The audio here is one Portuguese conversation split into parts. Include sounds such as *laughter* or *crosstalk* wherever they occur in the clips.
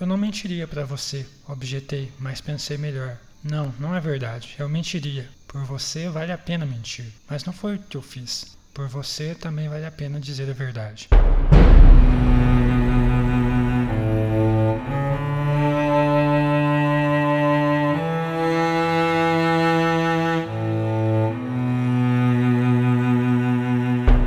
Eu não mentiria para você, objetei, mas pensei melhor. Não, não é verdade. Eu mentiria. Por você vale a pena mentir. Mas não foi o que eu fiz. Por você também vale a pena dizer a verdade.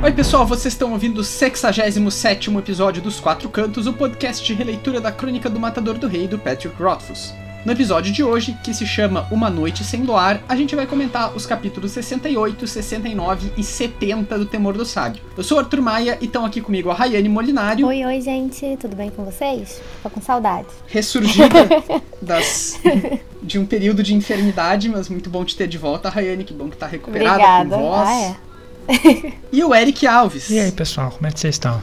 Oi, pessoal, vocês estão ouvindo o 67 episódio dos Quatro Cantos, o podcast de releitura da Crônica do Matador do Rei do Patrick Rothfuss. No episódio de hoje, que se chama Uma Noite Sem Luar, a gente vai comentar os capítulos 68, 69 e 70 do Temor do Sábio. Eu sou o Arthur Maia e estão aqui comigo a Rayane Molinário. Oi, oi, gente, tudo bem com vocês? Tô com saudade. Ressurgida *laughs* das, de um período de enfermidade, mas muito bom te ter de volta, Rayane, que bom que tá recuperada Obrigada. com voz. Ah, é. *laughs* E o Eric Alves. E aí, pessoal, como é que vocês estão?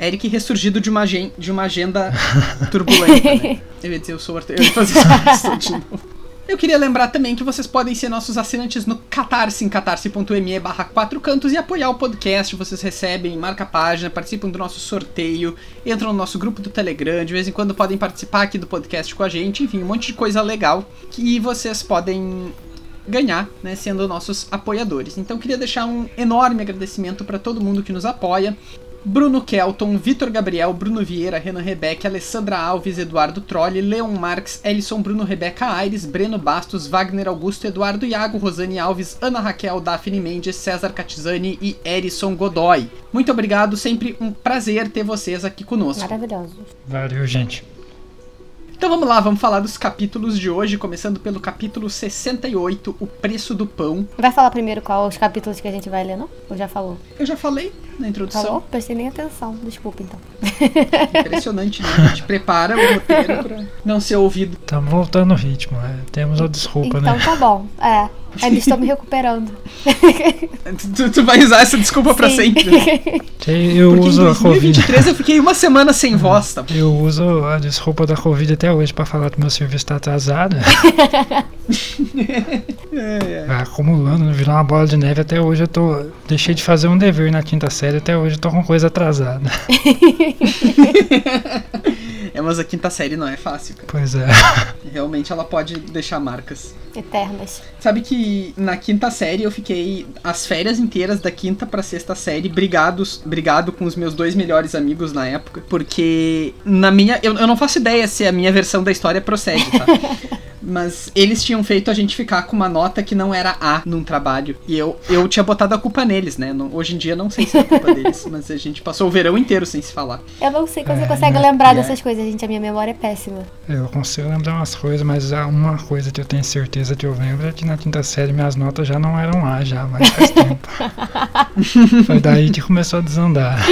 Eric ressurgido de uma, de uma agenda *laughs* turbulenta, né? Eu ia dizer, eu sou Arthur. Eu ia fazer isso de novo. Eu queria lembrar também que vocês podem ser nossos assinantes no Catarse, em catarse.me barra quatro cantos e apoiar o podcast. Vocês recebem, marca a página, participam do nosso sorteio, entram no nosso grupo do Telegram, de vez em quando podem participar aqui do podcast com a gente, enfim, um monte de coisa legal que vocês podem ganhar, né, sendo nossos apoiadores. Então queria deixar um enorme agradecimento para todo mundo que nos apoia. Bruno Kelton, Vitor Gabriel, Bruno Vieira, Renan Rebeck, Alessandra Alves, Eduardo Trolli, Leon Marques, Ellison Bruno Rebeca Aires, Breno Bastos, Wagner Augusto, Eduardo Iago, Rosane Alves, Ana Raquel, Daphne Mendes, César Catizani e Erison Godoy. Muito obrigado, sempre um prazer ter vocês aqui conosco. Maravilhoso. Valeu, gente. Então vamos lá, vamos falar dos capítulos de hoje, começando pelo capítulo 68, O Preço do Pão. Vai falar primeiro qual os capítulos que a gente vai ler, não? Ou já falou? Eu já falei na introdução. Falou? Prestei nem atenção. Desculpa, então. Impressionante, né? A gente prepara o roteiro pra não ser ouvido. Estamos voltando no ritmo, é. temos a desculpa, então né? tá bom. É. Ainda estou me recuperando. *laughs* Tu, tu vai usar essa desculpa pra Sim. sempre. Eu Porque em uso a Covid. 2023 eu fiquei uma semana sem voz, tá? Eu uso a desculpa da Covid até hoje pra falar que meu serviço tá atrasado. *laughs* É, é. Vai acumulando, virou uma bola de neve. Até hoje eu tô. Deixei de fazer um dever na quinta série, até hoje eu tô com coisa atrasada. *laughs* É, mas a quinta série não é fácil, cara. Pois é. Realmente ela pode deixar marcas. Eternas. Sabe que na quinta série eu fiquei as férias inteiras da quinta pra sexta série brigados, brigado com os meus dois melhores amigos na época, porque na minha eu, eu não faço ideia se a minha versão da história procede, tá? *laughs* Mas eles tinham feito a gente ficar com uma nota que não era A num trabalho. E eu, eu tinha botado a culpa neles, né? Não- hoje em dia não sei se é culpa deles, mas a gente passou o verão inteiro sem se falar. Eu não sei como você É, consegue né? lembrar é- dessas coisas, gente. A minha memória é péssima. Eu consigo lembrar umas coisas, mas há uma coisa que eu tenho certeza que eu lembro é que na quinta série minhas notas já não eram A, já, mas faz *laughs* tempo. Foi daí que começou a desandar. *laughs*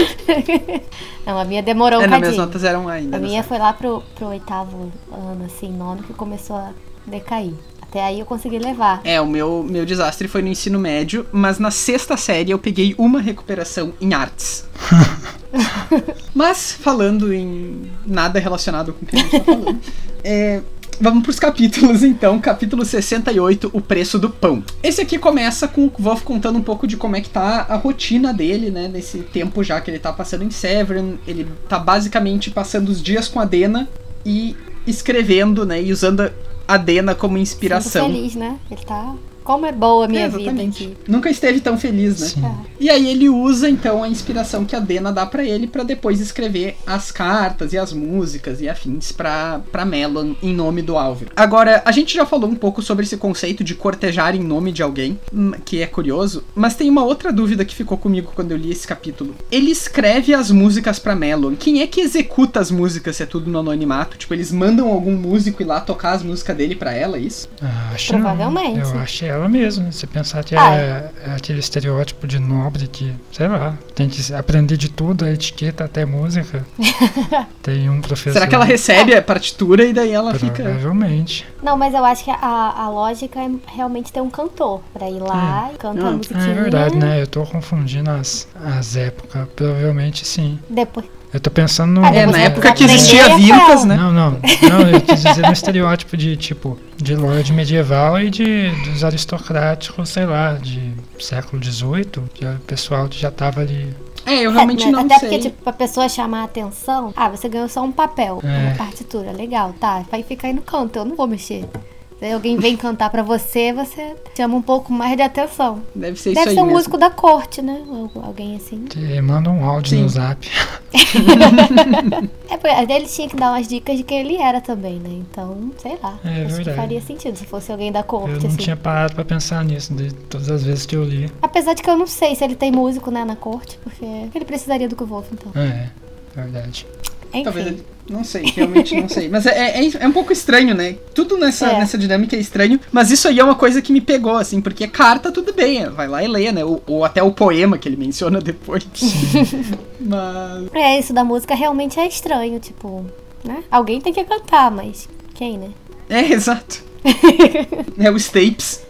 Não, a minha demorou um é, não, minhas notas eram A ainda. A minha foi lá pro, pro oitavo ano, assim, nono, que começou a decair. Até aí eu consegui levar. É, o meu, meu desastre foi no ensino médio, mas na sexta série eu peguei uma recuperação em artes. *laughs* *laughs* mas, falando em nada relacionado com o que a gente tá falando, é, vamos pros capítulos então. Capítulo 68, O Preço do Pão. Esse aqui começa com o Wolf contando um pouco de como é que tá a rotina dele, né, nesse tempo já que ele tá passando em Severn. Ele tá basicamente passando os dias com a Dena e escrevendo, né, e usando a Dena como inspiração. feliz, né? Ele tá. Como é boa a minha É, vida aqui. Nunca esteve tão feliz, né? Sim. E aí ele usa então a inspiração que a Dena dá pra ele pra depois escrever as cartas e as músicas e afins pra para Melon em nome do Álvaro. Agora, a gente já falou um pouco sobre esse conceito de cortejar em nome de alguém, hum, que é curioso, mas tem uma outra dúvida que ficou comigo quando eu li esse capítulo. Ele escreve as músicas pra Melon. Quem é que executa as músicas se é tudo no anonimato? Tipo, eles mandam algum músico ir lá tocar as músicas dele pra ela, é isso? Ah, Acho Provavelmente. Não. Eu acho ela mesmo. Se pensar que Ah, é, é aquele estereótipo de nobre que, sei lá, tem que aprender de tudo, a etiqueta até música. *laughs* tem um professor. Será que ela recebe a partitura e daí ela fica Provavelmente. Não, mas eu acho que a, a lógica é realmente ter um cantor pra ir lá e cantar Ah, a É verdade, né? Eu tô confundindo as, as épocas. Provavelmente sim. Depois. Eu tô pensando no. É, na época que existia qual? né? Não, não. Não, eu quis dizer no estereótipo de, tipo, de lorde medieval e de dos aristocráticos, sei lá, de século XVIII, que o pessoal que já tava ali É, eu realmente É, não Até sei. porque, tipo, a pessoa chamar a atenção. Ah, você ganhou só um papel, É. uma partitura, legal, tá. Vai ficar aí no canto, eu não vou mexer. Se alguém vem cantar pra você, você chama um pouco mais de atenção. Deve ser Deve isso aí ser um mesmo. músico da corte, né? Ou alguém assim. Te manda um áudio Sim. no zap. *laughs* É, porque ele tinha que dar umas dicas de quem ele era também, né? Então, sei lá. É acho que verdade. faria sentido se fosse alguém da Eu corte, não assim. tinha parado pra pensar nisso de todas as vezes que eu li. Apesar de que eu não sei se ele tem músico, né, na corte, porque ele precisaria do Kvolf, então. É, verdade. Enfim. Talvez ele. Não sei, realmente não sei. Mas é, é, é um pouco estranho, né? Tudo nessa, É. nessa dinâmica é estranho. Mas isso aí é uma coisa que me pegou, assim, porque carta tudo bem, vai lá e lê, né? Ou, ou até o poema que ele menciona *laughs* depois. *laughs* mas. É, isso da música realmente é estranho, tipo, né? Alguém tem que cantar, mas quem, né? É, exato. *laughs* é o Stapes.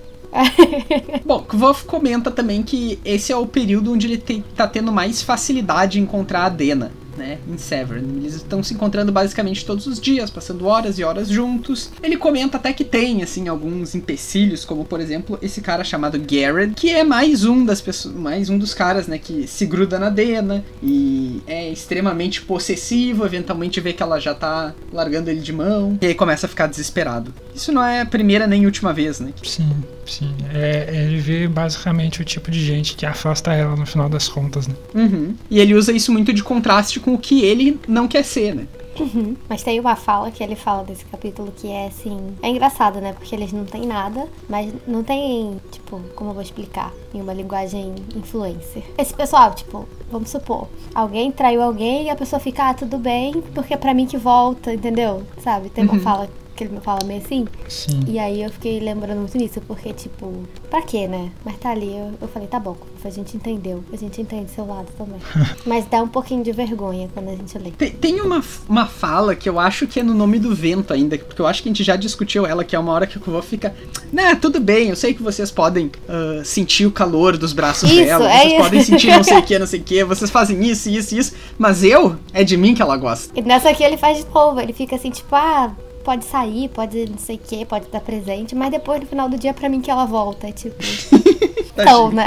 Bom, Kvof comenta também que esse é o período onde ele tem, tá tendo mais facilidade em encontrar a Dena, né, em Severn. Eles estão se encontrando basicamente todos os dias, passando horas e horas juntos. Ele comenta até que tem, assim, alguns empecilhos, como por exemplo esse cara chamado Garrett, que é mais um das pessoas, mais um dos caras, né, que se gruda na Dena e é extremamente possessivo, eventualmente vê que ela já tá largando ele de mão, e aí começa a ficar desesperado. Isso não é a primeira nem última vez, né? Sim, sim. É, ele vê basicamente o tipo de gente que afasta ela no final das contas, né? Uhum. E ele usa isso muito de contraste com o que ele não quer ser, né? Uhum. Mas tem uma fala que ele fala desse capítulo que é assim. É engraçado, né? Porque eles não têm nada, mas não tem, tipo, como eu vou explicar? Em uma linguagem influencer. Esse pessoal, tipo, vamos supor, alguém traiu alguém e a pessoa fica, ah, tudo bem, porque é pra mim que volta, entendeu? Sabe? Tem uma Uhum. fala que ele me fala meio assim. Sim. E aí eu fiquei lembrando muito nisso, porque, tipo, pra quê, né? Mas tá ali, eu, eu falei, tá bom, a gente entendeu. A gente entende seu lado também. *laughs* Mas dá um pouquinho de vergonha quando a gente lê. Tem, tem uma, uma fala que eu acho que é no nome do vento ainda, porque eu acho que a gente já discutiu ela, que é uma hora que o Kuvô fica. Né, tudo bem, eu sei que vocês podem ah, sentir o calor dos braços Isso, dela, é vocês isso. podem sentir não sei o que, *laughs* não sei o que, vocês fazem isso, isso, isso, mas eu, é de mim que ela gosta. E nessa aqui ele faz de novo, ele fica assim, tipo, ah, pode sair, pode não sei o que, pode dar presente, mas depois no final do dia pra mim que ela volta. É tipo. *laughs* então, né?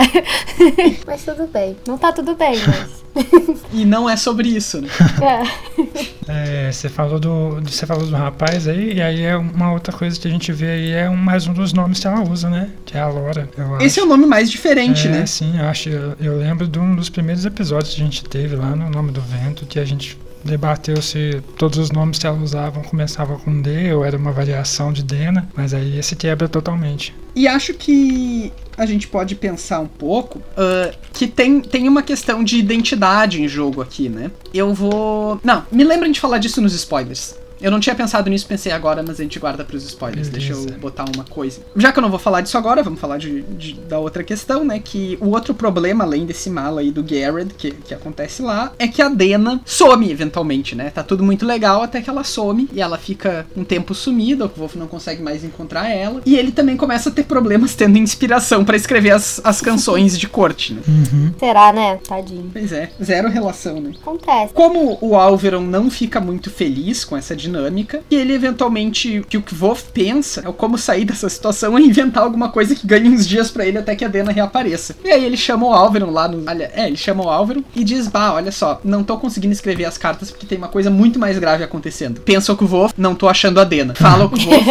*laughs* mas tudo bem. Não tá tudo bem, mas. E não é sobre isso, né? *laughs* É. É, você falou do, você falou do rapaz aí, e aí é uma outra coisa que a gente vê aí é um, mais um dos nomes que ela usa, né? Que é a Laura, eu acho. Esse é o nome mais diferente, é, né? sim, eu acho. Eu, eu lembro de um dos primeiros episódios que a gente teve lá no Nome do Vento, que a gente debateu se todos os nomes que ela usava começavam com D ou era uma variação de Dena, mas aí esse quebra totalmente. E acho que a gente pode pensar um pouco ah, que tem, tem uma questão de identidade em jogo aqui, né? Eu vou. Não, me lembrem de falar disso nos spoilers. Eu não tinha pensado nisso, pensei agora, mas a gente guarda pros spoilers. Deixa eu Beleza. botar uma coisa. Já que eu não vou falar disso agora, vamos falar de, de- da outra questão, né? Que o outro problema, além desse mal aí do Garrett, que, que acontece lá, é que a Dena some eventualmente, né? Tá tudo muito legal até que ela some e ela fica um tempo sumida, o Wolf não consegue mais encontrar ela. E ele também começa a ter problemas tendo inspiração pra escrever as, as canções de corte, né? Uhum. Será, né? Tadinho. Pois é, zero relação, né? Acontece. Como o Alveron não fica muito feliz com essa dinâmica, e ele eventualmente, o que o Kvof pensa é o como sair dessa situação é inventar alguma coisa que ganhe uns dias pra ele até que a Dena reapareça. E aí ele chama o Alveron lá no. olha, É, ele chama o Alveron e diz: Bah, olha só, não tô conseguindo escrever as cartas porque tem uma coisa muito mais grave acontecendo. Pensa o Kvof, não tô achando a Dena. Fala o Kvof,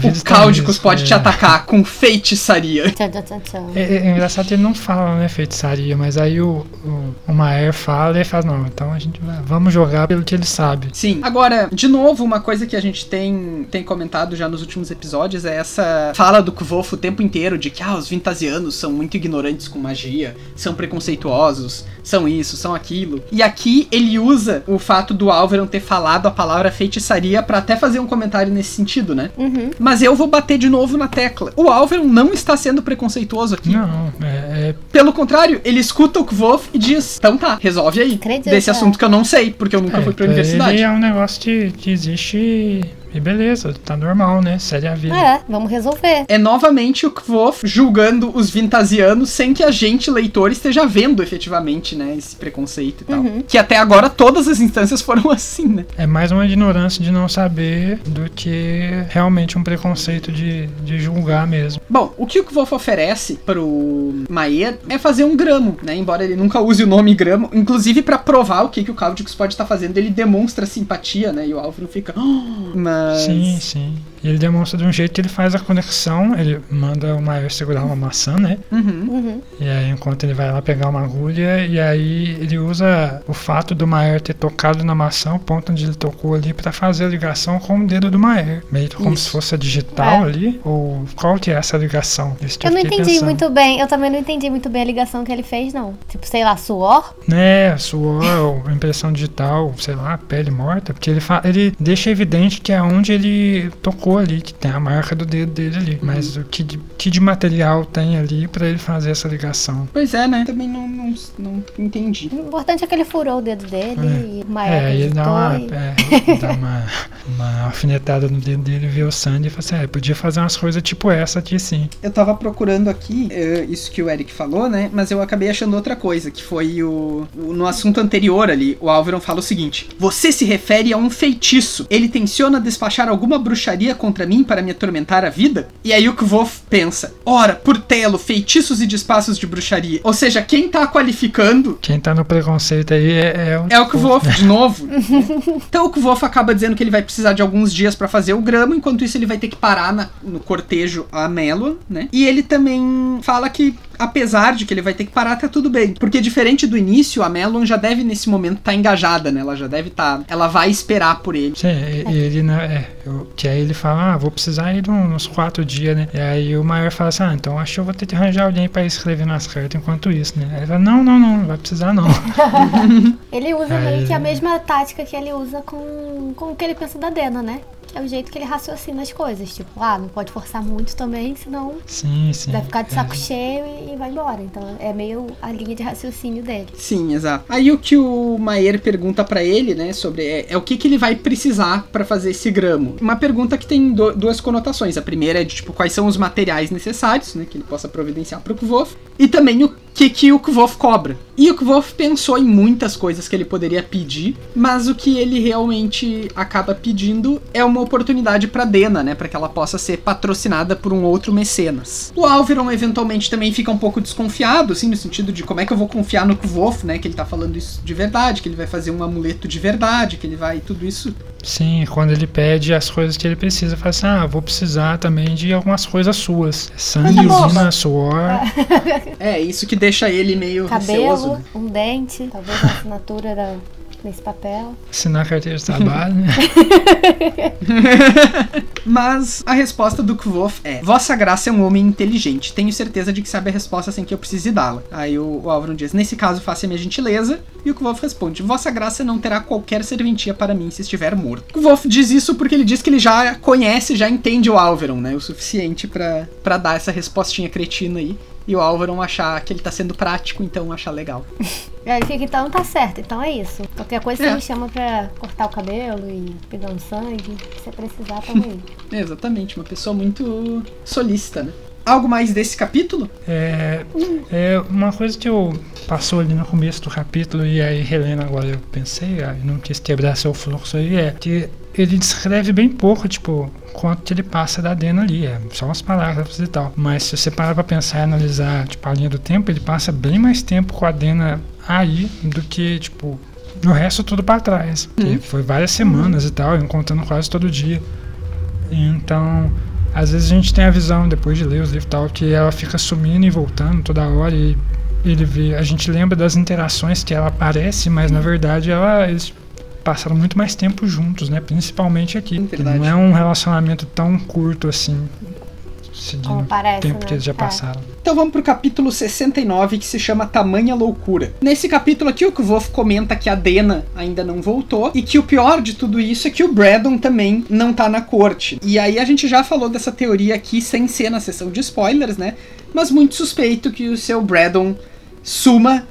vida *laughs* o Cáudicos nisso, pode é. te atacar com feitiçaria. Tchan. É, é engraçado que ele não fala, né, feitiçaria, mas aí o, o, o Maer fala e fala, não, então a gente vai, vamos jogar pelo que ele sabe. Sim. Agora, de novo, uma coisa que a gente tem, tem comentado já nos últimos episódios é essa fala do Kvolf o tempo inteiro de que ah, os vintasianos são muito ignorantes com magia, são preconceituosos, são isso, são aquilo. E aqui ele usa o fato do Alveron ter falado a palavra feitiçaria pra até fazer um comentário nesse sentido, né? Uhum. Mas eu vou bater de novo na tecla. O Alveron não está sendo preconceituoso aqui. Não, é, é Pelo contrário, ele escuta o Kvolf e diz: Então tá, resolve aí. Acredita. Desse assunto que eu não sei, porque eu nunca é, fui pra pra universidade. Ele é um negócio que, que existe E beleza, tá normal, né? Segue a vida. É, vamos resolver. É novamente o Kvof julgando os vintasianos sem que a gente, leitor, esteja vendo efetivamente, né, esse preconceito e tal. Que até agora todas as instâncias foram *laughs* assim, né? É mais uma ignorância de não saber do que realmente um preconceito de, de julgar mesmo. Bom, o que o Kvof oferece pro Maier é fazer um gramo, né? Embora ele nunca use o nome gramo, inclusive pra provar o que, que o Caldix pode estar fazendo, ele demonstra simpatia, né? E o Álvaro fica. "Oh", Mas. Sim, sim. E ele demonstra de um jeito que ele faz a conexão, ele manda o Maior segurar uma maçã, né? Uhum. Uhum. E aí, enquanto ele vai lá pegar uma agulha, e aí ele usa o fato do Maier ter tocado na maçã, o ponto onde ele tocou ali, pra fazer a ligação com o dedo do Maier. Meio que como Isso. se fosse a digital É. ali. Ou qual que é essa ligação? Isso que Eu não entendi pensando. muito bem, eu também não entendi muito bem a ligação que ele fez, não. Tipo, sei lá, suor? É, suor, ou impressão digital, sei lá, pele morta, porque ele, fa- ele deixa evidente que é onde ele tocou ali, que tem a marca do dedo dele ali. Mas o que de, que de material tem ali pra ele fazer essa ligação? Pois é, né? Também não, não, não entendi. O importante é que ele furou o dedo dele e o Maia É, ele dá uma, é, dá uma, *laughs* uma alfinetada no dedo dele, vê o sangue e fala assim: é, podia fazer umas coisas tipo essa aqui sim. Eu tava procurando aqui eh, isso que o Eric falou, né? Mas eu acabei achando outra coisa, que foi o, o- No assunto anterior ali, o Álvaro fala o seguinte: Você se refere a um feitiço. Ele tenciona despachar alguma bruxaria contra mim para me atormentar a vida? E aí o Kvof pensa: Ora, por telo, feitiços e despassos de bruxaria. Ou seja, quem tá qualificando Quem tá no preconceito aí é, é o. é o Kvof, *laughs* de novo. então o Kvof acaba dizendo que ele vai precisar de alguns dias pra fazer o gramo, enquanto isso ele vai ter que parar na- no cortejo a Melon, né? E ele também fala que, apesar de que ele vai ter que parar, tá tudo bem. Porque diferente do início, a Melon já deve nesse momento estar engajada, né? Ela já deve estar. ela vai esperar por ele. Sim, e- e ele, né, é, eu- que aí ele fala, ah, vou precisar ir uns quatro dias, né? E aí o Maior fala assim, ah, então acho que eu vou ter que arranjar alguém pra escrever nas cartas enquanto isso, né? Aí ele fala, não, não, não, não vai precisar não. *laughs* Ele usa Aí- meio que a mesma tática que ele usa com, com o que ele pensa da Dena, né? É o jeito que ele raciocina as coisas. Tipo, ah, não pode forçar muito também, senão sim, sim. vai ficar de é. saco cheio e, e vai embora. Então é meio a linha de raciocínio dele. Sim, exato. Aí o que o Maier pergunta pra ele, né, sobre é, é o que, que ele vai precisar pra fazer esse gramo. Uma pergunta que tem do- duas conotações. A primeira é de tipo quais são os materiais necessários, né, que ele possa providenciar pro Kvof, e também o que que o Kvof cobra. E o Kvof pensou em muitas coisas que ele poderia pedir, mas o que ele realmente acaba pedindo é uma oportunidade pra Dena, né, para que ela possa ser patrocinada por um outro mecenas. O Alveron eventualmente também fica um pouco desconfiado, assim, no sentido de como é que eu vou confiar no Kvof, né, que ele tá falando isso de verdade, que ele vai fazer um amuleto de verdade, que ele vai tudo isso. Sim, quando ele pede as coisas que ele precisa, fala assim, ah, vou precisar também de algumas coisas suas. Sangue, Coisa boa. urina, suor. É, isso que deixa ele meio receoso. Cabelo, né? um dente, talvez a assinatura da- nesse papel. Assinar carteira de *laughs* trabalho, né? *laughs* Mas a resposta do Kvof é: Vossa Graça é um homem inteligente. Tenho certeza de que sabe a resposta sem que eu precise dá-la. Aí o, o Álvaro diz: Nesse caso, faça minha gentileza. E o Kvof responde: Vossa Graça não terá qualquer serventia para mim se estiver morto. O Kvof diz isso porque ele diz que ele já conhece, já entende o Álvaron, né? O suficiente pra dar essa respostinha cretina aí. E o Álvaron achar que ele tá sendo prático, então achar legal. Aí *laughs* ele fica, então tá certo, então é isso. Qualquer coisa É. você me chama pra cortar o cabelo e pegar um sangue. Se você precisar, tamo aí. É, *laughs* exatamente, uma pessoa muito solícita, né? Algo mais desse capítulo? É, é uma coisa que eu passou ali no começo do capítulo e aí relendo agora eu pensei, aí não quis quebrar seu fluxo aí, é que ele descreve bem pouco, tipo, quanto que ele passa da Dena ali, é só umas parágrafos e tal. Mas se você parar pra pensar e analisar, tipo, a linha do tempo, ele passa bem mais tempo com a Dena aí do que, tipo, no resto tudo pra trás. Que foi várias semanas e tal, encontrando quase todo dia. Então, às vezes a gente tem a visão, depois de ler os livros e tal, que ela fica sumindo e voltando toda hora e ele vê, a gente lembra das interações que ela aparece, mas na verdade ela, eles passaram muito mais tempo juntos, né? Principalmente aqui. Não é um relacionamento tão curto assim, seguindo Como o parece, tempo né? que eles já É. passaram. Então vamos pro capítulo 69, que se chama Tamanha Loucura. Nesse capítulo aqui, o Kvof comenta que a Dena ainda não voltou e que o pior de tudo isso é que o Braddon também não tá na corte. E aí a gente já falou dessa teoria aqui sem ser na sessão de spoilers, né? Mas muito suspeito que o seu Braddon suma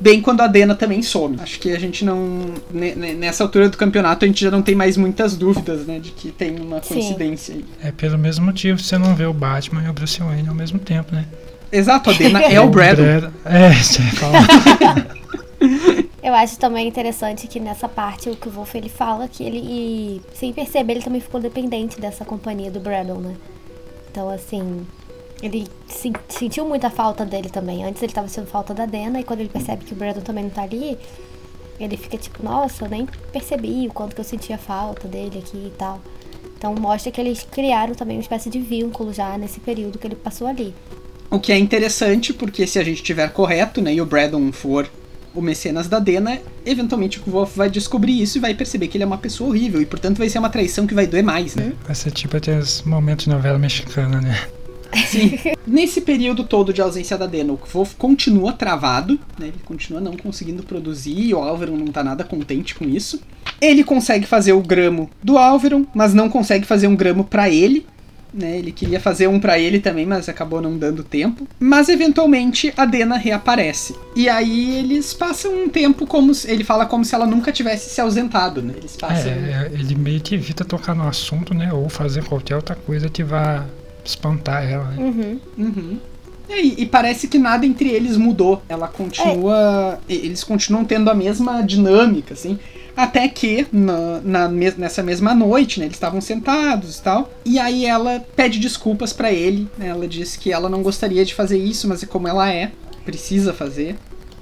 bem quando a Dena também some. Acho que a gente não. Nessa altura do campeonato a gente já não tem mais muitas dúvidas, né? De que tem uma coincidência aí. É pelo mesmo motivo você não vê o Batman e o Bruce Wayne ao mesmo tempo, né? Exato, a Dena *laughs* é o Brad. É, você fala. *laughs* Eu acho também interessante que nessa parte o que o Wolf ele fala que ele, sem perceber, ele também ficou dependente dessa companhia do Brandon, né? Então, assim, ele se, sentiu muita falta dele também. Antes ele tava sendo falta da Dena, e quando ele percebe que o Brandon também não tá ali, ele fica tipo, nossa, eu nem percebi o quanto que eu sentia falta dele aqui e tal. Então mostra que eles criaram também uma espécie de vínculo já nesse período que ele passou ali. O que é interessante, porque se a gente tiver correto, né, e o Brandon for o mecenas da Dena, eventualmente o Wolf vai descobrir isso e vai perceber que ele é uma pessoa horrível, e portanto vai ser uma traição que vai doer mais, né? Vai ser tipo aqueles momentos de novela mexicana, né? Sim. Nesse período todo de ausência da Dena, o Wolf continua travado, né? Ele continua não conseguindo produzir e o Álvaro não tá nada contente com isso. Ele consegue fazer o gramo do Álvaro, mas não consegue fazer um gramo para ele. Né, ele queria fazer um para ele também, mas acabou não dando tempo. Mas eventualmente a Dena reaparece. E aí eles passam um tempo como se, ele fala como se ela nunca tivesse se ausentado, né? Eles passam. É, ele meio que evita tocar no assunto, né? Ou fazer qualquer outra coisa que vá espantar ela. Né? Uhum. Uhum. E, e, parece que nada entre eles mudou. Ela continua. É. Eles continuam tendo a mesma dinâmica, assim. Até que, na, na nessa mesma noite, né, eles estavam sentados e tal. E aí ela pede desculpas para ele. Né, ela diz que ela não gostaria de fazer isso, mas é como ela é, precisa fazer.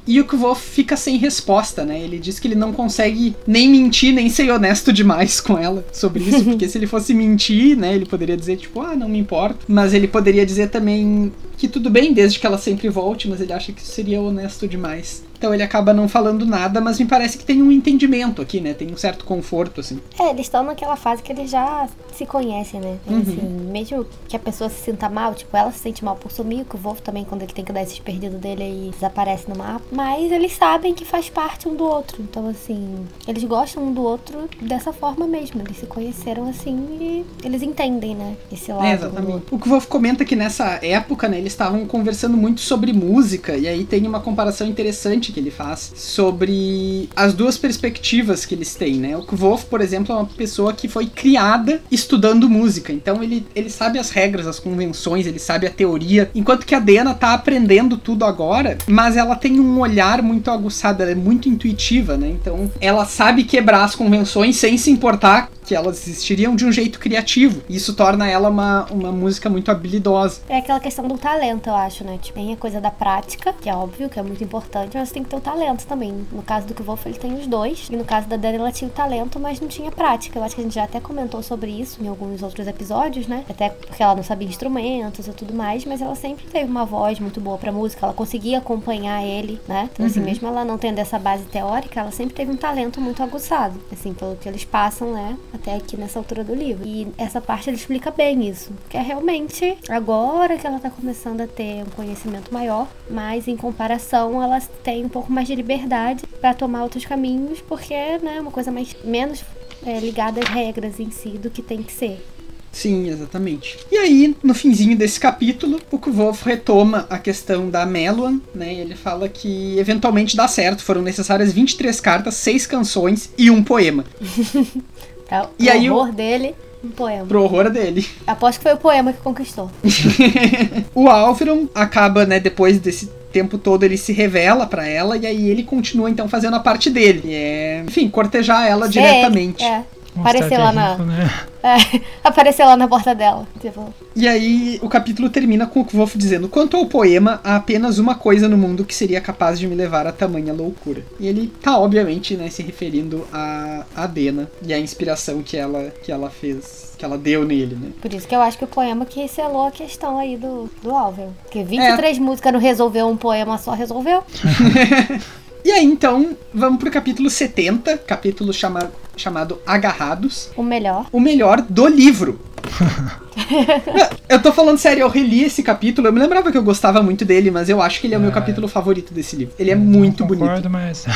E o Kvo fica sem resposta, né? Ele diz que ele não consegue nem mentir, nem ser honesto demais com ela sobre isso, *laughs* porque se ele fosse mentir, né, ele poderia dizer tipo, ah, não me importo, mas ele poderia dizer também que tudo bem desde que ela sempre volte, mas ele acha que isso seria honesto demais. Então ele acaba não falando nada, mas me parece que tem um entendimento aqui, né? Tem um certo conforto, assim. É, eles estão naquela fase que eles já se conhecem, né? Uhum. Assim, mesmo que a pessoa se sinta mal, tipo, ela se sente mal por sumir, que o Wolf também, quando ele tem que dar esses perdidos dele aí, desaparece no mapa. Mas eles sabem que faz parte um do outro. Então, assim, eles gostam um do outro dessa forma mesmo. Eles se conheceram assim e eles entendem, né? Esse lado. É, exatamente. O que o Wolf comenta que nessa época, né, eles estavam conversando muito sobre música, e aí tem uma comparação interessante que ele faz sobre as duas perspectivas que eles têm, né? O Kvof, por exemplo, é uma pessoa que foi criada estudando música, então ele, ele sabe as regras, as convenções, ele sabe a teoria, enquanto que a Dena tá aprendendo tudo agora, mas ela tem um olhar muito aguçado, ela é muito intuitiva, né? Então ela sabe quebrar as convenções sem se importar que elas existiriam de um jeito criativo. Isso torna ela uma, uma música muito habilidosa. É aquela questão do talento, eu acho, né? Tipo, tem a coisa da prática, que é óbvio, que é muito importante, mas tem que ter o talento também. No caso do Wolf, ele tem os dois. E no caso da Dani, ela tinha o talento, mas não tinha prática. Eu acho que a gente já até comentou sobre isso em alguns outros episódios, né? Até porque ela não sabia instrumentos e tudo mais, mas ela sempre teve uma voz muito boa pra música. Ela conseguia acompanhar ele, né? Então, assim, uhum. mesmo ela não tendo essa base teórica, ela sempre teve um talento muito aguçado. Assim, pelo que eles passam, né? até aqui nessa altura do livro. E essa parte ele explica bem isso, que é realmente agora que ela tá começando a ter um conhecimento maior, mas em comparação ela tem um pouco mais de liberdade para tomar outros caminhos, porque né, é uma coisa mais menos é, ligada às regras em si do que tem que ser. Sim, exatamente. E aí, no finzinho desse capítulo, o Kvolf retoma a questão da Meluan, né? Ele fala que eventualmente dá certo, foram necessárias 23 cartas, 6 canções e um poema. *laughs* É e aí horror o... dele, um poema. Pro horror dele. Aposto que foi o poema que conquistou. *laughs* o Alveron acaba, né, depois desse tempo todo ele se revela para ela e aí ele continua então fazendo a parte dele. E é, enfim, cortejar ela diretamente. É. Aparecer lá na. Né? *laughs* É, aparecer lá na porta dela. Tipo. E aí o capítulo termina com o Kvolf dizendo: Quanto ao poema, há apenas uma coisa no mundo que seria capaz de me levar a tamanha loucura. E ele tá, obviamente, né, se referindo a, a Dena e a inspiração que ela, que ela fez que ela deu nele, né? Por isso que eu acho que o poema que selou a questão aí do, do Alvel. Porque 23 é. músicas não resolveu, um poema só resolveu. *laughs* E aí, então, vamos pro capítulo 70, capítulo chama, chamado Agarrados. O melhor. O melhor do livro. *laughs* eu tô falando sério, eu reli esse capítulo. Eu me lembrava que eu gostava muito dele, mas eu acho que ele é o meu é. capítulo favorito desse livro. Ele é muito bonito. Não concordo, mas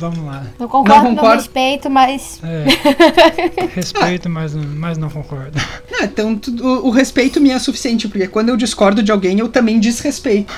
vamos lá. Não concordo, não, concordo. não respeito, mas. É. *laughs* Respeito, mas, mas não concordo. Não, Ah, então tu- o, o respeito me é suficiente, porque quando eu discordo de alguém, eu também desrespeito.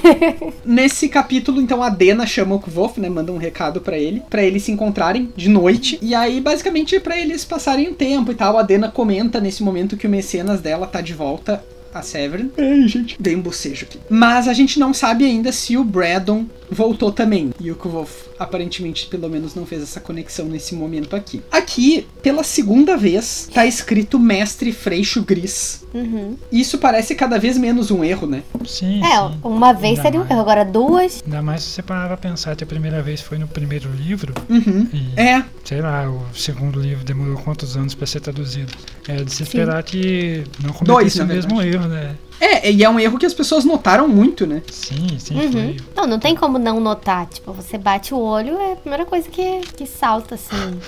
*laughs* Nesse capítulo, então, a Dena chama o Kvof, né? Manda um recado pra ele, pra eles se encontrarem de noite. E aí, basicamente, pra eles passarem o tempo e tal, a Dena comenta nesse momento que o mecenas dela tá de volta. A Severin. Ai, gente. Dei um bocejo aqui. Mas a gente não sabe ainda se o Braddon voltou também. E o Kvof, aparentemente, pelo menos não fez essa conexão nesse momento aqui. Aqui, pela segunda vez, tá escrito Mestre Freixo Gris. Uhum. Isso parece cada vez menos um erro, né? Sim, É, sim. uma vez Ainda seria um erro, agora duas. Ainda mais se você parar pra pensar que a primeira vez foi no primeiro livro Uhum. e, É, sei lá, o segundo livro demorou quantos anos pra ser traduzido. É de se esperar que não Dois, cometesse na o mesmo verdade. Erro, né? é, e é um erro que as pessoas notaram muito, né? Sim, sim, Uhum. foi. Não, não tem como não notar. Tipo, você bate o olho, é a primeira coisa que, que salta, assim.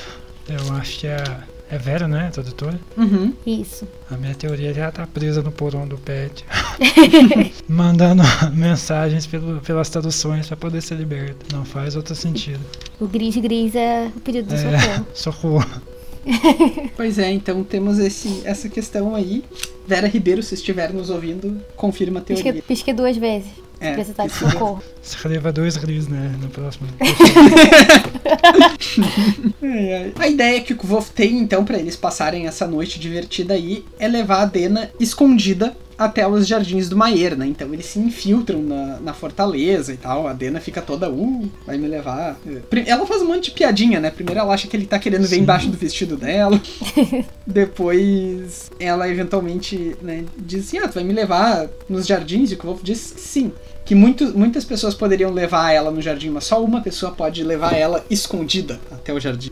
Eu acho que é, é Vera, né, a tradutora? Uhum. Isso. A minha teoria já tá presa no porão do pet. *laughs* *laughs* Mandando *laughs* mensagens pelo, pelas traduções pra poder ser liberta. Não faz outro sentido. O gris-gris é o pedido de É, socorro. socorro. Pois é, então temos esse, essa questão aí. Vera Ribeiro, se estiver nos ouvindo, confirma a Pisque, teoria. pisque duas vezes. É, precisar de pisque- socorro. Escreva dois gris, né. *laughs* Ai, ai. A ideia que o Kvof tem, então, pra eles passarem essa noite divertida aí, é levar a Dena escondida até os jardins do Maier, né? Então eles se infiltram na, na fortaleza e tal. A Dena fica toda, uh, vai me levar. Pri- Ela faz um monte de piadinha, né? Primeiro ela acha que ele tá querendo ver Sim. embaixo do vestido dela. *laughs* Depois ela eventualmente, né, diz assim: Ah, tu vai me levar nos jardins? E o Kvof diz que sim. Que muitos, muitas pessoas poderiam levar ela no jardim, mas só uma pessoa pode levar ela escondida até o jardim.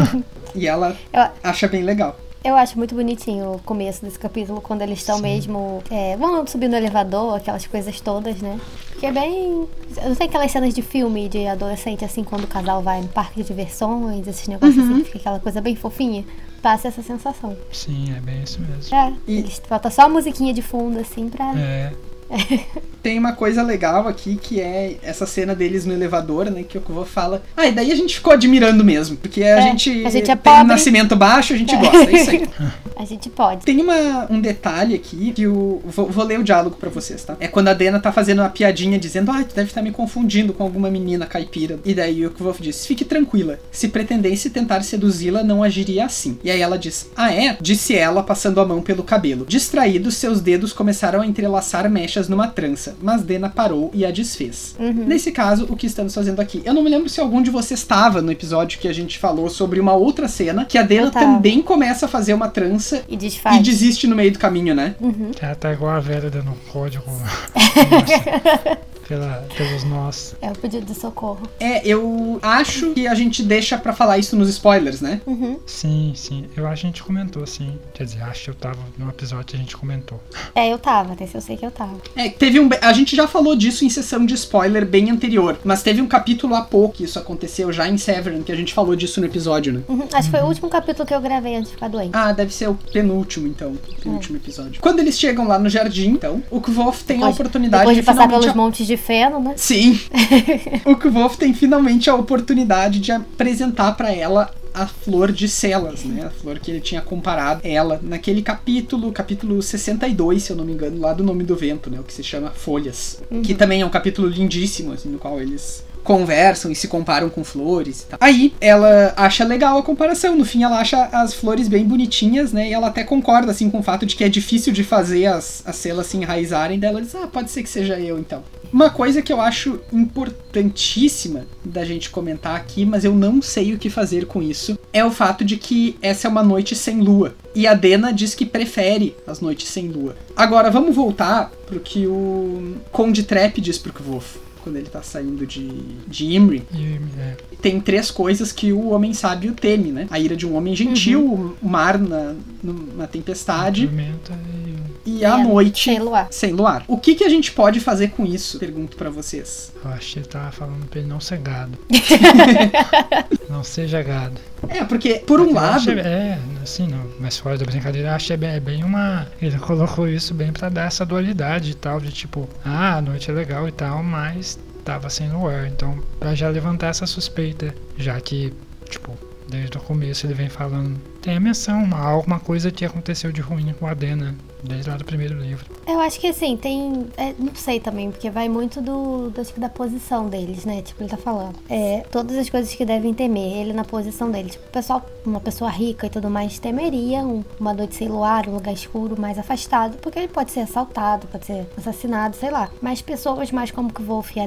*laughs* e ela Eu- acha bem legal. Eu acho muito bonitinho o começo desse capítulo, quando eles estão mesmo. É, vão subir no elevador, aquelas coisas todas, né? Que é bem. Não tem aquelas cenas de filme de adolescente, assim, quando o casal vai no parque de diversões, esses negócios assim, que fica aquela coisa bem fofinha. Passa essa sensação. Sim, é bem isso mesmo. É, E- eles falta só a musiquinha de fundo, assim, pra. É, *laughs* Tem uma coisa legal aqui que é essa cena deles no elevador, né? Que o Kuvo fala. Ah, e daí a gente ficou admirando mesmo. Porque a É, gente, a gente é tem um pobre. nascimento baixo, a gente gosta. É isso aí. *laughs* A gente pode. Tem uma, um detalhe aqui que o. Vou, vou ler o diálogo pra vocês, tá? É quando a Dena tá fazendo uma piadinha dizendo: Ah, tu deve estar me confundindo com alguma menina caipira. E daí o Kvolf diz: Fique tranquila. Se pretendesse tentar seduzi-la, não agiria assim. E aí ela diz: Ah, é? Disse ela, passando a mão pelo cabelo. Distraídos, seus dedos começaram a entrelaçar mechas numa trança, mas Dena parou e a desfez. Nesse caso, o que estamos fazendo aqui? Eu não me lembro se algum de vocês estava no episódio que a gente falou sobre uma outra cena que a Dena também começa a fazer uma trança E desfaz. e desiste no meio do caminho, né? ela tá igual a Vera dando um código. *laughs* Pela, pelos nós. É o pedido de socorro. É, eu acho que a gente deixa pra falar isso nos spoilers, né? Uhum. Sim, sim. Eu acho que a gente comentou, sim. Quer dizer, acho que eu tava no episódio que a gente comentou. É, eu tava, desse eu sei que eu tava. É, teve um. A gente já falou disso em sessão de spoiler bem anterior, mas teve um capítulo há pouco que isso aconteceu já em Severin, que a gente falou disso no episódio, né? Uhum, Acho que foi o último capítulo que eu gravei antes de ficar doente. Ah, deve ser o penúltimo, então. Penúltimo episódio. Quando eles chegam lá no jardim, então, o Kvolf tem a Depois- oportunidade Depois de passar finalmente pelos montes de feno, né? Sim. *laughs* o Kvolf tem finalmente a oportunidade de apresentar pra ela a flor de Celas, né? A flor que ele tinha comparado ela naquele capítulo, capítulo 62, se eu não me engano, lá do Nome do Vento, né? O que se chama Folhas. Que também é um capítulo lindíssimo, assim, no qual eles conversam e se comparam com flores e tal. Aí ela acha legal a comparação, no fim ela acha as flores bem bonitinhas, né? E ela até concorda assim com o fato de que é difícil de fazer as, as celas se enraizarem dela, diz: "Ah, pode ser que seja eu então". Uma coisa que eu acho importantíssima da gente comentar aqui, mas eu não sei o que fazer com isso, é o fato de que essa é uma noite sem lua. E a Dena diz que prefere as noites sem lua. Agora, vamos voltar pro que o Conde Trap diz pro Kvof, quando ele tá saindo de, de Imri. E é, Tem três coisas que o homem sábio teme, né? A ira de um homem gentil, o mar na, numa tempestade e e a É, noite Sem luar. sem luar. O que, que a gente pode fazer com isso? Pergunto pra vocês. eu acho que ele tava falando pra ele não ser gado. *laughs* não seja gado. É, porque, por um lado. É, assim, não, mas fora da brincadeira, eu é bem, é bem uma. Ele colocou isso bem pra dar essa dualidade e tal, de tipo, ah, a noite é legal e tal, mas tava sem luar. Então, pra já levantar essa suspeita, já que, tipo, desde o começo ele vem falando tem a menção, uma, alguma coisa que aconteceu de ruim com a Dena, desde lá do primeiro livro. Eu acho que assim, tem. é, não sei também, porque vai muito do, do- que da posição deles, né? Tipo, ele tá falando. É, todas as coisas que devem temer, ele na posição dele. Tipo, pessoal, uma pessoa rica e tudo mais, temeria um- uma noite sem luar, um lugar escuro, mais afastado, porque ele pode ser assaltado, pode ser assassinado, sei lá. Mas pessoas mais como que Wolf e a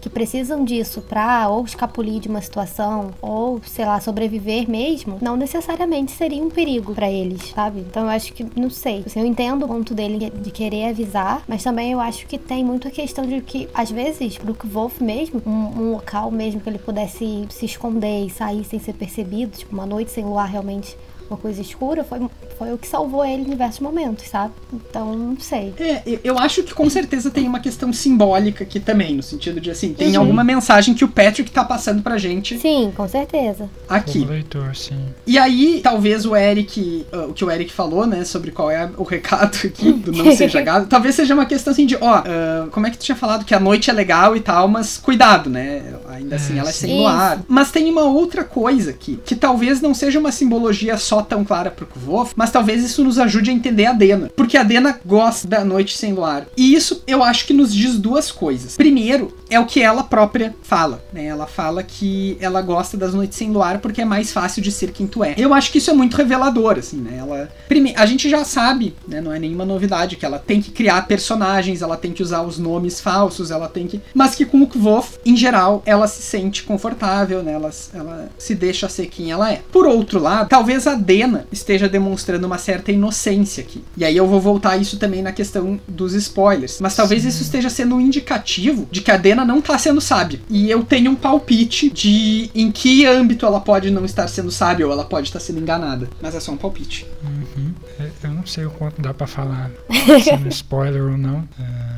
que precisam disso pra ou escapulir de uma situação, ou, sei lá, sobreviver mesmo, não necessariamente seria um perigo pra eles, sabe? Então eu acho que, não sei. Assim, eu entendo o ponto dele de querer avisar, mas também eu acho que tem muito a questão de que, às vezes, pro Wolf mesmo, um, um local mesmo que ele pudesse se esconder e sair sem ser percebido, tipo, uma noite sem luar realmente. Uma coisa escura foi, foi o que salvou ele em diversos momentos, sabe? Então, não sei. É, eu- acho que com certeza tem uma questão simbólica aqui também, no sentido de assim, tem Uhum. alguma mensagem que o Patrick tá passando pra gente Sim, com certeza. aqui. Como leitor, sim. E aí, talvez o Eric, ah, o que o Eric falou, né, sobre qual é o *laughs* recado aqui do não seja *laughs* gado, talvez seja uma questão assim de, ó, ah, como é que tu tinha falado que a noite é legal e tal, mas cuidado, né? Ainda assim É, ela é sim. sem luar. Mas tem uma outra coisa aqui, que talvez não seja uma simbologia só tão clara pro Kvof, mas talvez isso nos ajude a entender a Dena. Porque a Dena gosta da noite sem luar. E isso eu acho que nos diz duas coisas. Primeiro, é o que ela própria fala, né? Ela fala que ela gosta das noites sem luar porque é mais fácil de ser quem tu é. Eu acho que isso é muito revelador, assim, né? Ela, prime... a gente já sabe, né? Não é nenhuma novidade que ela tem que criar personagens, ela tem que usar os nomes falsos, ela tem que, mas que com o Kvof, em geral, ela se sente confortável, né? Ela, ela se deixa ser quem ela é. Por outro lado, talvez a Dena esteja demonstrando uma certa inocência aqui. E aí eu vou voltar a isso também na questão dos spoilers. Mas talvez isso esteja sendo um indicativo de que a Dena não tá sendo sábia. E eu tenho um palpite de em que âmbito ela pode não estar sendo sábia ou ela pode estar sendo enganada. Mas é só um palpite. Uhum. É, Eu não sei o quanto dá pra falar, *laughs* sendo spoiler ou não. É,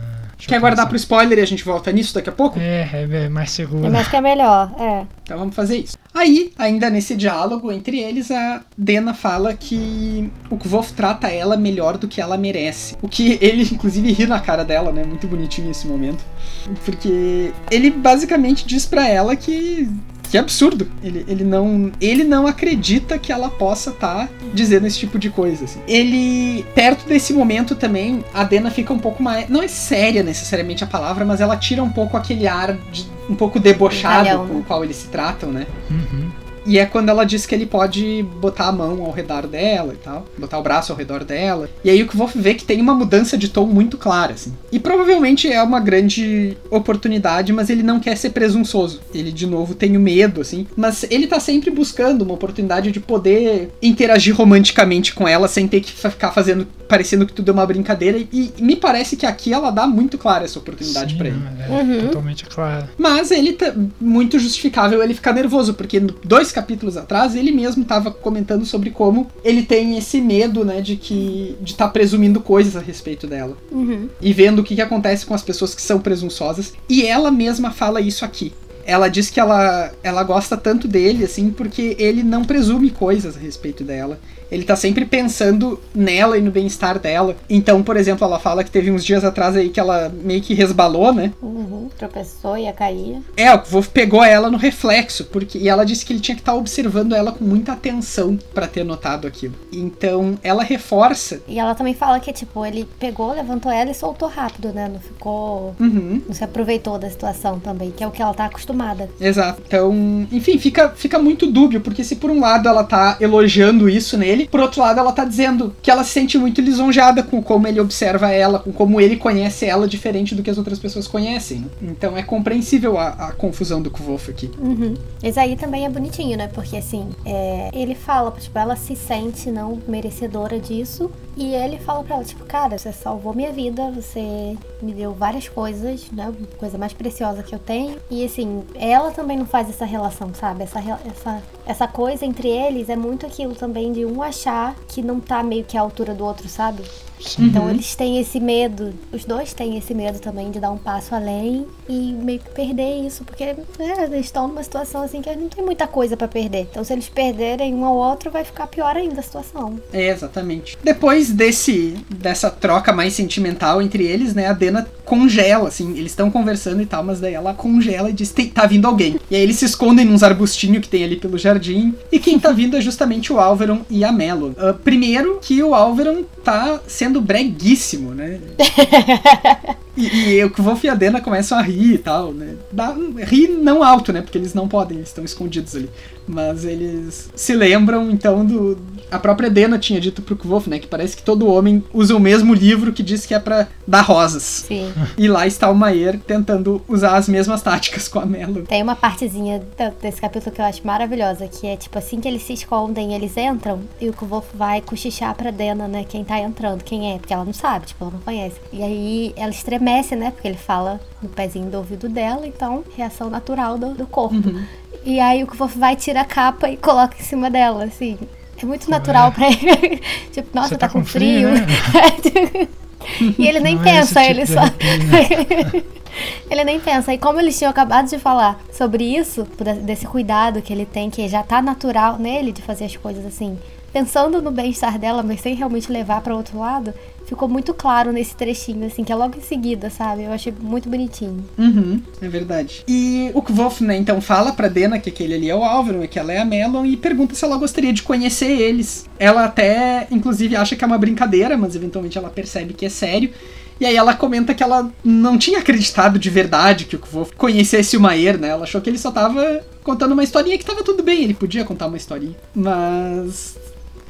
deixa Quer guardar pro spoiler e a gente volta nisso daqui a pouco? É, é, é mais seguro. Eu acho que é melhor, é. Então vamos fazer isso. Aí, ainda nesse diálogo entre eles, a Dena fala que o Kvof trata ela melhor do que ela merece. O que ele, *laughs* inclusive, ri na cara dela, né? Muito bonitinho esse momento. Porque ele basicamente diz pra ela que. Que absurdo. Ele, ele, não, ele não acredita que ela possa estar dizendo esse tipo de coisa. assim. Ele, perto desse momento também, a Dena fica um pouco mais. Não é séria necessariamente a palavra, mas ela tira um pouco aquele ar de, um pouco debochado com né? o qual eles se tratam, né? Uhum. E é quando ela diz que ele pode botar a mão ao redor dela e tal, botar o braço ao redor dela. E aí o que vou ver que tem uma mudança de tom muito clara, assim. E provavelmente é uma grande oportunidade, mas ele não quer ser presunçoso. Ele, de novo, tem o medo, assim. Mas ele tá sempre buscando uma oportunidade de poder interagir romanticamente com ela sem ter que ficar fazendo, parecendo que tudo é uma brincadeira. E me parece que aqui ela dá muito clara essa oportunidade pra ele. é Uhum. totalmente claro. Mas ele tá muito justificável ele ficar nervoso, porque dois capítulos atrás ele mesmo tava comentando sobre como ele tem esse medo, né, de que de estar presumindo coisas a respeito dela Uhum. e vendo o que, que acontece com as pessoas que são presunçosas. E ela mesma fala isso aqui. Ela diz que ela, ela gosta tanto dele, assim, porque ele não presume coisas a respeito dela. Ele tá sempre pensando nela e no bem-estar dela. Então, por exemplo, ela fala que teve uns dias atrás aí que ela meio que resbalou, né? Uhum. Tropeçou, ia cair. É, o Wolf pegou ela no reflexo, porque e ela disse que ele tinha que estar observando ela com muita atenção pra ter notado aquilo. Então, ela reforça. E ela também fala que, tipo, ele pegou, levantou ela e soltou rápido, né? Não ficou. Uhum, Não se aproveitou da situação também, que é o que ela tá acostumada. exato. Então, enfim, fica, fica muito dúbio, porque se por um lado ela tá elogiando isso nele, por outro lado ela tá dizendo que ela se sente muito lisonjeada com como ele observa ela, com como ele conhece ela diferente do que as outras pessoas conhecem. né? Então é compreensível a, a confusão do Kvolf aqui. Uhum. Esse aí também é bonitinho, né? Porque assim, é, ele fala, tipo, ela se sente não merecedora disso. E ele fala pra ela, tipo, cara, você salvou minha vida, você me deu várias coisas, né? Coisa mais preciosa que eu tenho. E assim, ela também não faz essa relação, sabe? Essa, essa, essa coisa entre eles é muito aquilo também de um achar que não tá meio que à altura do outro, sabe? Sim. Então eles têm esse medo, os dois têm esse medo também de dar um passo além e meio que perder isso, porque é, eles estão numa situação assim que não tem muita coisa pra perder. Então se eles perderem um ao outro, vai ficar pior ainda a situação. É, exatamente. Depois desse dessa troca mais sentimental entre eles, né, a Dena congela, assim, eles estão conversando e tal, mas daí ela congela e diz, "Tem- tá vindo alguém. E aí eles se escondem nos arbustinhos que tem ali pelo jardim, e quem tá vindo é justamente o Alveron e a Melon. Ah, primeiro que o Alveron tá sendo breguíssimo, né? *laughs* E, e o Wolf e a Dena começam a rir e tal, né? Dá, rir não alto, né? Porque eles não podem, eles estão escondidos ali. Mas eles se lembram, então, do. A própria Dena tinha dito pro Kvolf, né? Que parece que todo homem usa o mesmo livro que diz que é pra dar rosas. Sim. *laughs* E lá está o Maier tentando usar as mesmas táticas com a Melon. Tem uma partezinha desse capítulo que eu acho maravilhosa, que é tipo assim que eles se escondem, eles entram e o Kvolf vai cochichar pra Dena, né, quem tá entrando, quem é, porque ela não sabe, tipo, ela não conhece. E aí ela estremece, né, porque ele fala no pezinho do ouvido dela, então reação natural do, do corpo. E aí o Kvolf vai, tira a capa e coloca em cima dela, assim. É muito natural pra ele. *laughs* tipo, nossa, Você tá, tá com com frio, frio. né? *laughs* e ele nem *laughs* Não é pensa, tipo ele só. Ele nem pensa. E como eles tinham acabado de falar sobre isso, desse cuidado que ele tem, que já tá natural nele de fazer as coisas assim, pensando no bem-estar dela, mas sem realmente levar pra outro lado, ficou muito claro nesse trechinho, assim, que é logo em seguida, sabe? Eu achei muito bonitinho. Uhum, é verdade. E o Kvolf, né, então fala pra Dena que aquele ali é o Álvaro e que ela é a Melon e pergunta se ela gostaria de conhecer eles. Ela até, inclusive, acha que é uma brincadeira, mas eventualmente ela percebe que é sério. E aí ela comenta que ela não tinha acreditado de verdade que o Kvolf conhecesse o Maier, né? Ela achou que ele só tava contando uma historinha que tava tudo bem, ele podia contar uma historinha. Mas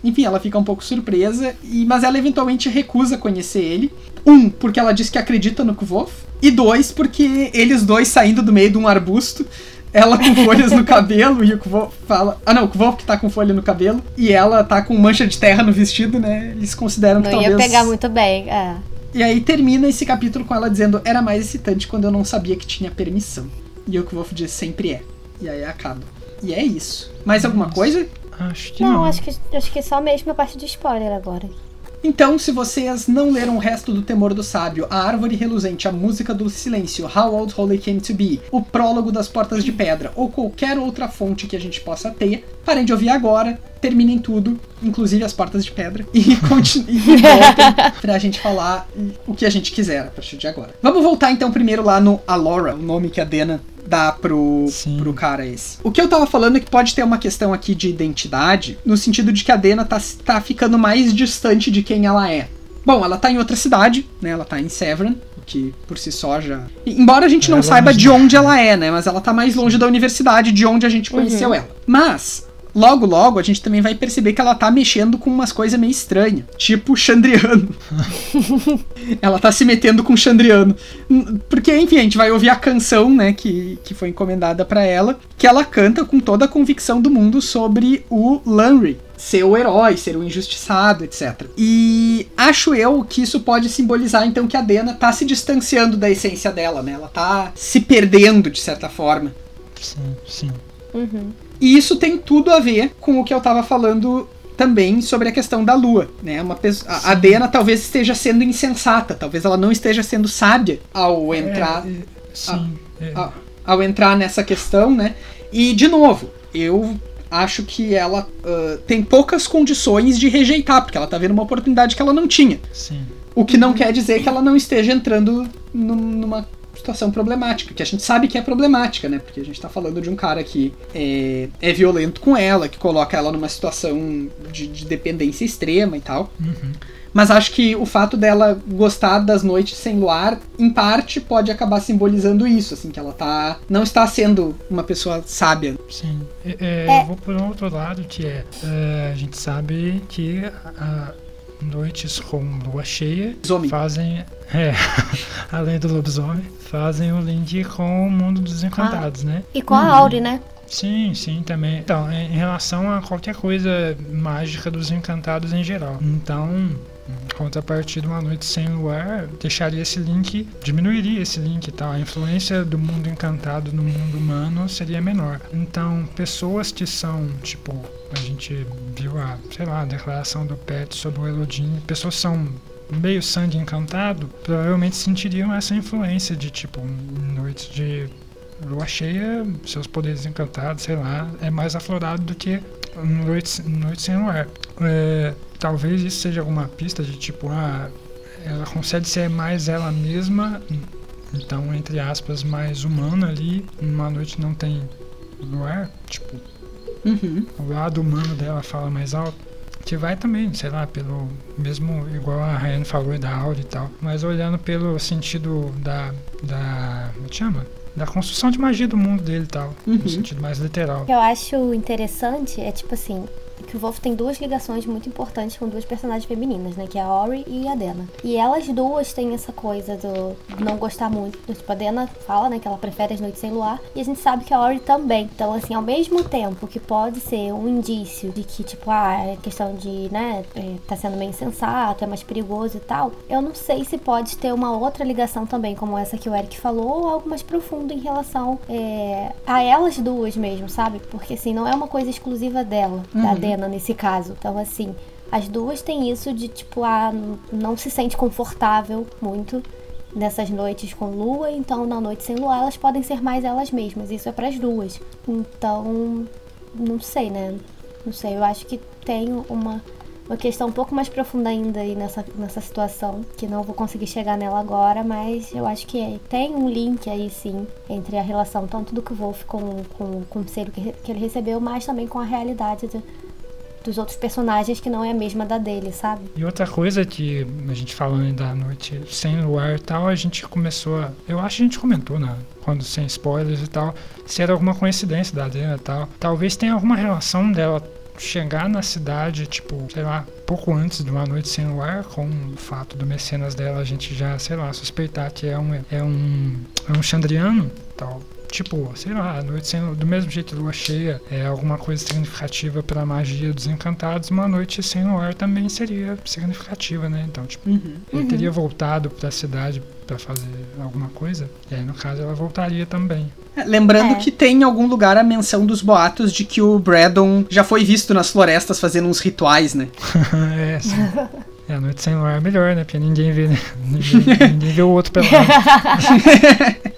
enfim, ela fica um pouco surpresa, e, mas ela eventualmente recusa conhecer ele. Um, porque ela diz que acredita no Kvolf. E dois, porque eles dois saindo do meio de um arbusto, ela com *laughs* folhas no cabelo, e o Kvolf fala. Ah, não, o Kvolf que tá com folha no cabelo, e ela tá com mancha de terra no vestido, né? Eles consideram que Não ia talvez. pegar muito bem. É. E aí termina esse capítulo com ela dizendo: Era mais excitante quando eu não sabia que tinha permissão. E o Kvolf diz: Sempre é. E aí acaba. E é isso. Mais alguma coisa? Acho que Não, não. acho que, acho que só mesmo a parte de spoiler agora. Então, se vocês não leram o resto do Temor do Sábio, A Árvore Reluzente, A Música do Silêncio, How Old Holy Came to Be, O Prólogo das Portas de Pedra ou qualquer outra fonte que a gente possa ter, parem de ouvir agora, terminem tudo, inclusive as Portas de Pedra, *laughs* e continuem e voltem *laughs* pra gente falar o que a gente quiser a partir de agora. Vamos voltar então primeiro lá no Alora, o nome que a Dena dá pro, Sim. pro cara esse. O que eu tava falando é que pode ter uma questão aqui de identidade, no sentido de que a Dena tá, tá ficando mais distante de quem ela é. Bom, ela tá em outra cidade, né? Ela tá em Severn, o que por si só já. Embora a gente não É saiba de onde ela é, né? Mas ela tá mais longe da universidade de onde a gente conheceu ela. Mas. Logo, logo, a gente também vai perceber que ela tá mexendo com umas coisas meio estranhas. Tipo Chandriano. *laughs* ela tá se metendo com Chandriano. Porque, enfim, a gente vai ouvir a canção, né, que, que foi encomendada pra ela, que ela canta com toda a convicção do mundo sobre o Lanry ser o herói, ser o injustiçado, etc. E acho eu que isso pode simbolizar então que a Dena tá se distanciando da essência dela, né? Ela tá se perdendo de certa forma. Sim, sim. Uhum. E isso tem tudo a ver com o que eu tava falando também sobre a questão da lua, né? Uma pessoa, a a Dena talvez esteja sendo insensata, talvez ela não esteja sendo sábia ao entrar É, é, sim. é. a- ao entrar nessa questão, né? E de novo, eu acho que ela ah, tem poucas condições de rejeitar, porque ela tá vendo uma oportunidade que ela não tinha. Sim. O que não quer dizer que ela não esteja entrando num- numa situação problemática, que a gente sabe que é problemática, né? Porque a gente tá falando de um cara que é, é violento com ela, que coloca ela numa situação de, de dependência extrema e tal. Uhum. Mas acho que o fato dela gostar das noites sem luar, em parte, pode acabar simbolizando isso, assim, que ela tá. não está sendo uma pessoa sábia. Sim. É, é, É. Eu vou por um outro lado, que é, é, a gente sabe que a, noites com lua cheia Lobisomem. fazem, é, *laughs* além do lobisomem, fazem o link com o mundo dos encantados, né? E com a Auri, né? Sim, sim, também. Então, em em relação a qualquer coisa mágica dos encantados em geral. Então, contrapartida, uma noite sem luar deixaria esse link, diminuiria esse link e tal. A influência do mundo encantado no mundo humano seria menor. Então, pessoas que são, tipo, a gente viu a, sei lá, a declaração do Pet sobre o Elodin, pessoas são meio sangue encantado, provavelmente sentiriam essa influência de tipo, noites de lua cheia, seus poderes encantados, sei lá, é mais aflorado do que noites, noites sem luar. É, talvez isso seja alguma pista de tipo, ah, ela consegue ser mais ela mesma, então, entre aspas, mais humana ali, numa noite não tem luar, tipo, Uhum. o lado humano dela fala mais alto. Que vai também, sei lá, pelo mesmo, igual a Ryan falou da aula e tal, mas olhando pelo sentido da. da. como chama? Da construção de magia do mundo dele e tal, Uhum. no sentido mais literal. O que eu acho interessante é, tipo assim, que o Wolf tem duas ligações muito importantes com duas personagens femininas, né? Que é a Ori e a Dena. E elas duas têm essa coisa do não gostar muito. Tipo, a Dena fala, né, que ela prefere as noites sem luar. E a gente sabe que a Ori também. Então, assim, ao mesmo tempo que pode ser um indício de que, tipo, ah, é questão de, né, é, tá sendo meio insensato, é mais perigoso e tal. Eu não sei se pode ter uma outra ligação também, como essa que o Eric falou, ou algo mais profundo em relação é, a elas duas mesmo, sabe? Porque, assim, não é uma coisa exclusiva dela, da Uhum. Nesse caso. Então, assim, as duas têm isso de, tipo, ah, não se sente confortável muito nessas noites com lua, então na noite sem lua elas podem ser mais elas mesmas. Isso é pras duas. Então, não sei, né? Não sei, eu acho que tem uma, uma questão um pouco mais profunda ainda aí nessa, nessa situação, que não vou conseguir chegar nela agora, mas eu acho que tem um link aí sim entre a relação tanto do que o Wolf com, com, com o ser que, que ele recebeu, mas também com a realidade dos outros personagens que não é a mesma da dele, sabe? E outra coisa que a gente falando da noite sem luar e tal, a gente começou a. Eu acho que a gente comentou, né? Quando sem spoilers e tal, se era alguma coincidência da Dena e tal. Talvez tenha alguma relação dela chegar na cidade, tipo, sei lá, pouco antes de uma noite sem luar, com o fato do mecenas dela, a gente já, sei lá, suspeitar que é um, é um, é um Chandriano tal. Tipo, sei lá, a noite sem, do mesmo jeito lua cheia é alguma coisa significativa para a magia dos encantados, uma noite sem luar também seria significativa, né? Então, tipo, Uhum. ele teria voltado para a cidade para fazer alguma coisa, e aí no caso ela voltaria também. É, Lembrando É. que tem em algum lugar a menção dos boatos de que o Braddon já foi visto nas florestas fazendo uns rituais, né? *laughs* é, sim. *laughs* É, a noite sem luar é melhor, né? Porque ninguém vê, *laughs* ninguém, ninguém vê o outro pelado.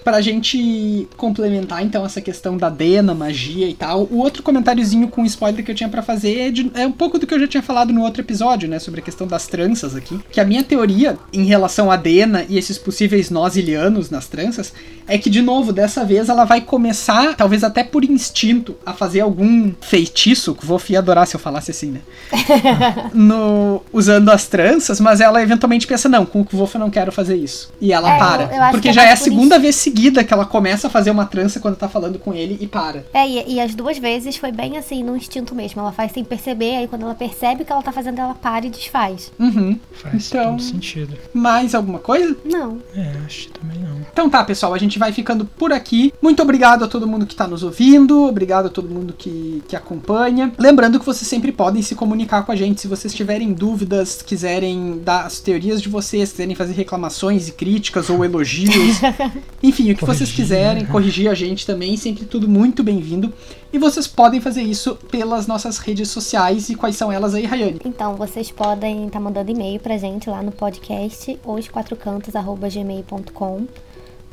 Pra gente complementar então essa questão da Dena, magia e tal, o outro comentáriozinho com spoiler que eu tinha pra fazer é, de- é um pouco do que eu já tinha falado no outro episódio, né, sobre a questão das tranças aqui, que a minha teoria em relação a Dena e esses possíveis nós ilianos nas tranças é que de novo, dessa vez ela vai começar, talvez até por instinto, a fazer algum feitiço, que o Wolf ia adorar se eu falasse assim, né? *laughs* no, usando as tranças, mas ela eventualmente pensa, não, com o Wolf eu não quero fazer isso. E ela É, para. eu- eu acho porque que é já é a segunda isso. vez seguida que ela começa a fazer uma trança quando tá falando com ele e para. É, e, e as duas vezes foi bem assim, no instinto mesmo. Ela faz sem perceber, aí quando ela percebe o que ela tá fazendo, ela para e desfaz. Uhum. Faz Então- todo sentido. Mais alguma coisa? Não. É, acho que também não. Então tá, pessoal, a gente vai ficando por aqui. Muito obrigado a todo mundo que tá nos ouvindo, obrigado a todo mundo que, que acompanha. Lembrando que vocês sempre podem se comunicar com a gente se vocês tiverem dúvidas, quiserem dar as teorias de vocês, quiserem fazer reclamações e críticas ou elogios. *laughs* Enfim, o que vocês Corrigir, quiserem, né? corrigir a gente também, sempre tudo muito bem-vindo. E vocês podem fazer isso pelas nossas redes sociais. E quais são elas aí, Rayane? Então, vocês podem estar mandando e-mail pra gente lá no podcast, osquatrocantos.gmail.com.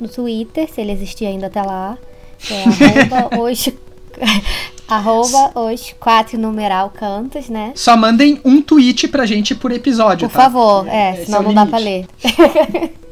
No Twitter, se ele existir ainda até lá, é arroba *laughs* os, *laughs* arroba os quatro numeral cantos, né? Só mandem um tweet pra gente por episódio, Por tá? favor, é, senão é o não dá pra limite. ler. *laughs*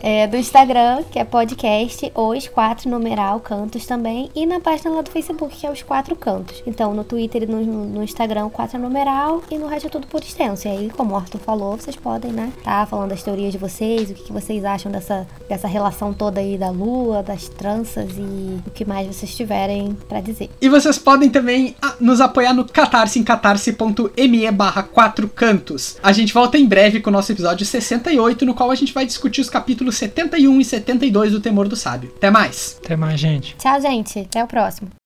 É, do Instagram, que é podcast, os quatro numeral cantos também, e na página lá do Facebook, que é os quatro cantos. Então, no Twitter e no, no Instagram, quatro numeral, e no resto é tudo por extenso. E aí, como o Arthur falou, vocês podem, né, tá falando das teorias de vocês, o que, que vocês acham dessa, dessa relação toda aí da lua, das tranças e o que mais vocês tiverem pra dizer. E vocês podem também ah, nos apoiar no Catarse em catarse.me barra quatro cantos. A gente volta em breve com o nosso episódio 68, no qual a gente vai discutir os capítulos 71 e 72 do Temor do Sábio. Até mais! Até mais, gente. Tchau, gente. Até o próximo.